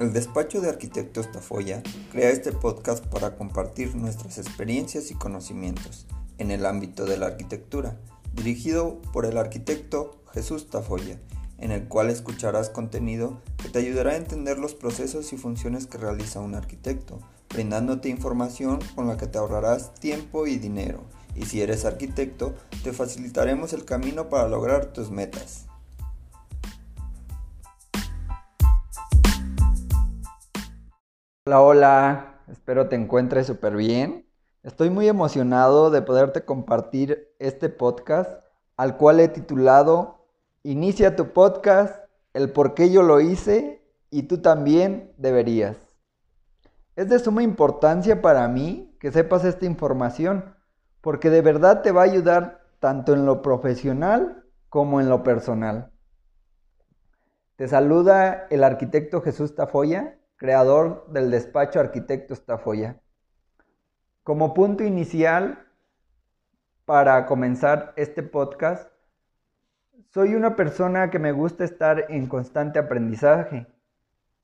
El despacho de arquitectos Tafoya crea este podcast para compartir nuestras experiencias y conocimientos en el ámbito de la arquitectura, dirigido por el arquitecto Jesús Tafoya, en el cual escucharás contenido que te ayudará a entender los procesos y funciones que realiza un arquitecto, brindándote información con la que te ahorrarás tiempo y dinero. Y si eres arquitecto, te facilitaremos el camino para lograr tus metas. Hola, hola, espero te encuentres súper bien. Estoy muy emocionado de poderte compartir este podcast al cual he titulado Inicia tu podcast, el por qué yo lo hice y tú también deberías. Es de suma importancia para mí que sepas esta información porque de verdad te va a ayudar tanto en lo profesional como en lo personal. Te saluda el arquitecto Jesús Tafoya creador del despacho Arquitecto Tafoya. Como punto inicial para comenzar este podcast, soy una persona que me gusta estar en constante aprendizaje,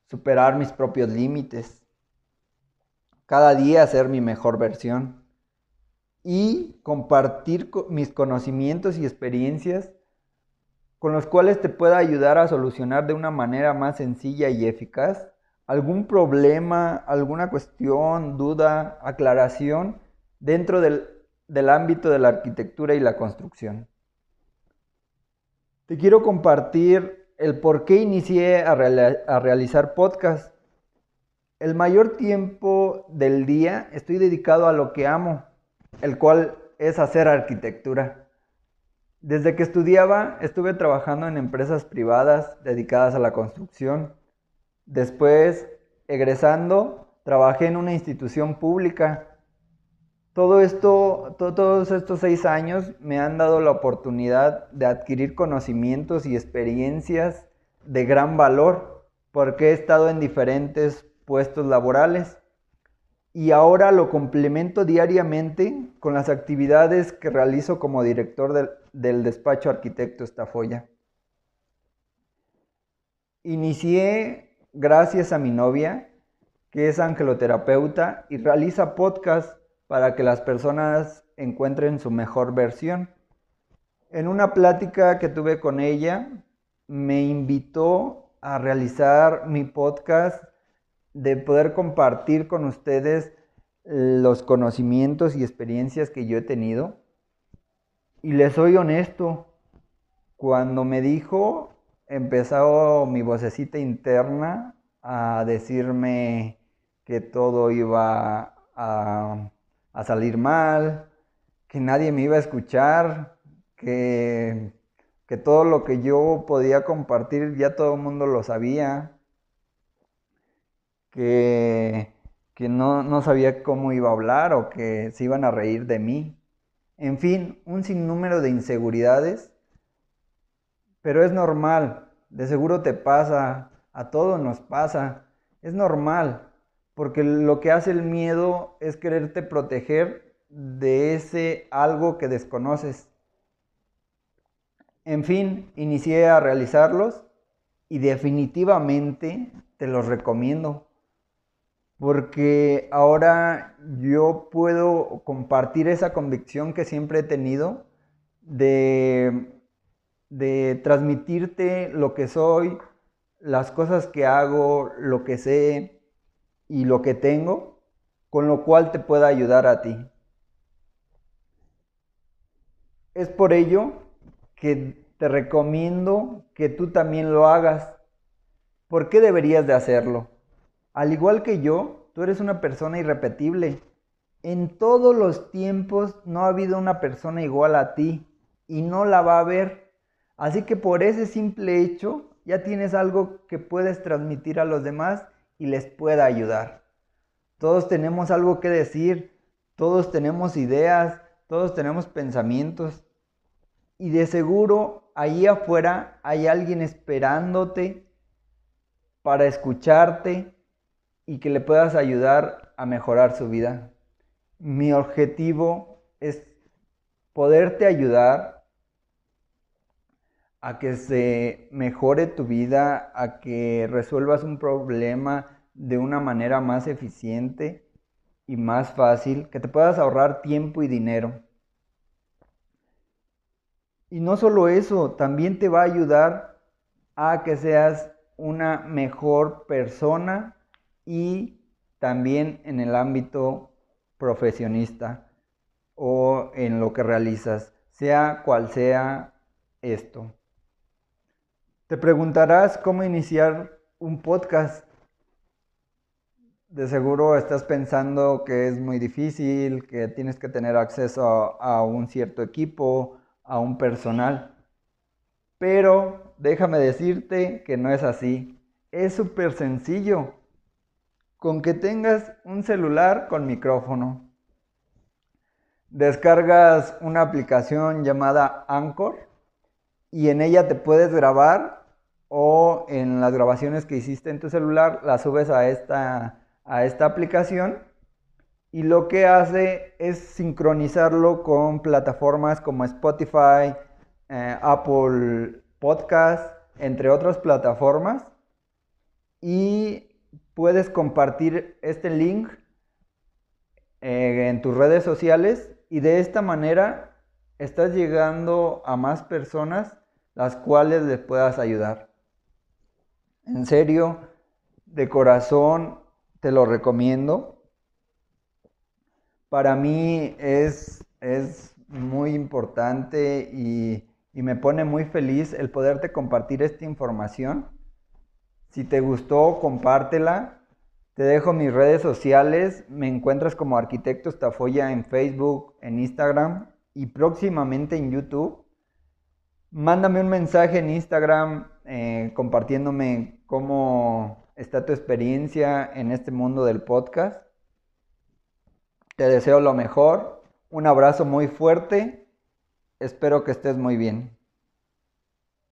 superar mis propios límites, cada día ser mi mejor versión y compartir mis conocimientos y experiencias con los cuales te pueda ayudar a solucionar de una manera más sencilla y eficaz algún problema, alguna cuestión, duda, aclaración dentro del, ámbito de la arquitectura y la construcción. Te quiero compartir el por qué inicié a, a realizar podcast. El mayor tiempo del día estoy dedicado a lo que amo, el cual es hacer arquitectura. Desde que estudiaba estuve trabajando en empresas privadas dedicadas a la construcción Después, egresando, trabajé en una institución pública. Todo esto, todos estos seis años me han dado la oportunidad de adquirir conocimientos y experiencias de gran valor, porque he estado en diferentes puestos laborales y ahora lo complemento diariamente con las actividades que realizo como director del, del despacho arquitecto Estafoya. Inicié gracias a mi novia, que es angeloterapeuta y realiza podcast para que las personas encuentren su mejor versión. En una plática que tuve con ella, me invitó a realizar mi podcast de poder compartir con ustedes los conocimientos y experiencias que yo he tenido. Y les soy honesto, cuando me dijo empezó mi vocecita interna a decirme que todo iba a, salir mal, que nadie me iba a escuchar, que, que todo lo que yo podía compartir ya todo el mundo lo sabía, que, que no, no sabía cómo iba a hablar o que se iban a reír de mí. En fin, un sinnúmero de inseguridades pero es normal, de seguro te pasa, a todos nos pasa, es normal, porque lo que hace el miedo es quererte proteger de ese algo que desconoces. En fin, inicié a realizarlos y definitivamente te los recomiendo. Porque ahora yo puedo compartir esa convicción que siempre he tenido de de transmitirte lo que soy, las cosas que hago, lo que sé y lo que tengo, con lo cual te pueda ayudar a ti. Es por ello que te recomiendo que tú también lo hagas. ¿Por qué deberías de hacerlo? Al igual que yo, tú eres una persona irrepetible. En todos los tiempos no ha habido una persona igual a ti y no la va a haber. Así que por ese simple hecho ya tienes algo que puedes transmitir a los demás y les pueda ayudar. Todos tenemos algo que decir, todos tenemos ideas, todos tenemos pensamientos y de seguro ahí afuera hay alguien esperándote para escucharte y que le puedas ayudar a mejorar su vida. Mi objetivo es poderte ayudar a que se mejore tu vida, a que resuelvas un problema de una manera más eficiente y más fácil, que te puedas ahorrar tiempo y dinero. Y no solo eso, también te va a ayudar a que seas una mejor persona y también en el ámbito profesionista o en lo que realizas, sea cual sea esto. Te preguntarás cómo iniciar un podcast. De seguro estás pensando que es muy difícil, que tienes que tener acceso a, un cierto equipo, a un personal. Pero déjame decirte que no es así. Es súper sencillo. Con que tengas un celular con micrófono. Descargas una aplicación llamada Anchor y en ella te puedes grabar o en las grabaciones que hiciste en tu celular las subes a esta, a esta aplicación y lo que hace es sincronizarlo con plataformas como Spotify, eh, Apple Podcast, entre otras plataformas y puedes compartir este link eh, en tus redes sociales y de esta manera estás llegando a más personas las cuales les puedas ayudar. En serio, de corazón, te lo recomiendo. Para mí es, es muy importante y, y me pone muy feliz el poderte compartir esta información. Si te gustó, compártela. Te dejo mis redes sociales. Me encuentras como Arquitecto Estafoya en Facebook, en Instagram y próximamente en YouTube. Mándame un mensaje en Instagram eh, compartiéndome cómo está tu experiencia en este mundo del podcast. Te deseo lo mejor, un abrazo muy fuerte, espero que estés muy bien.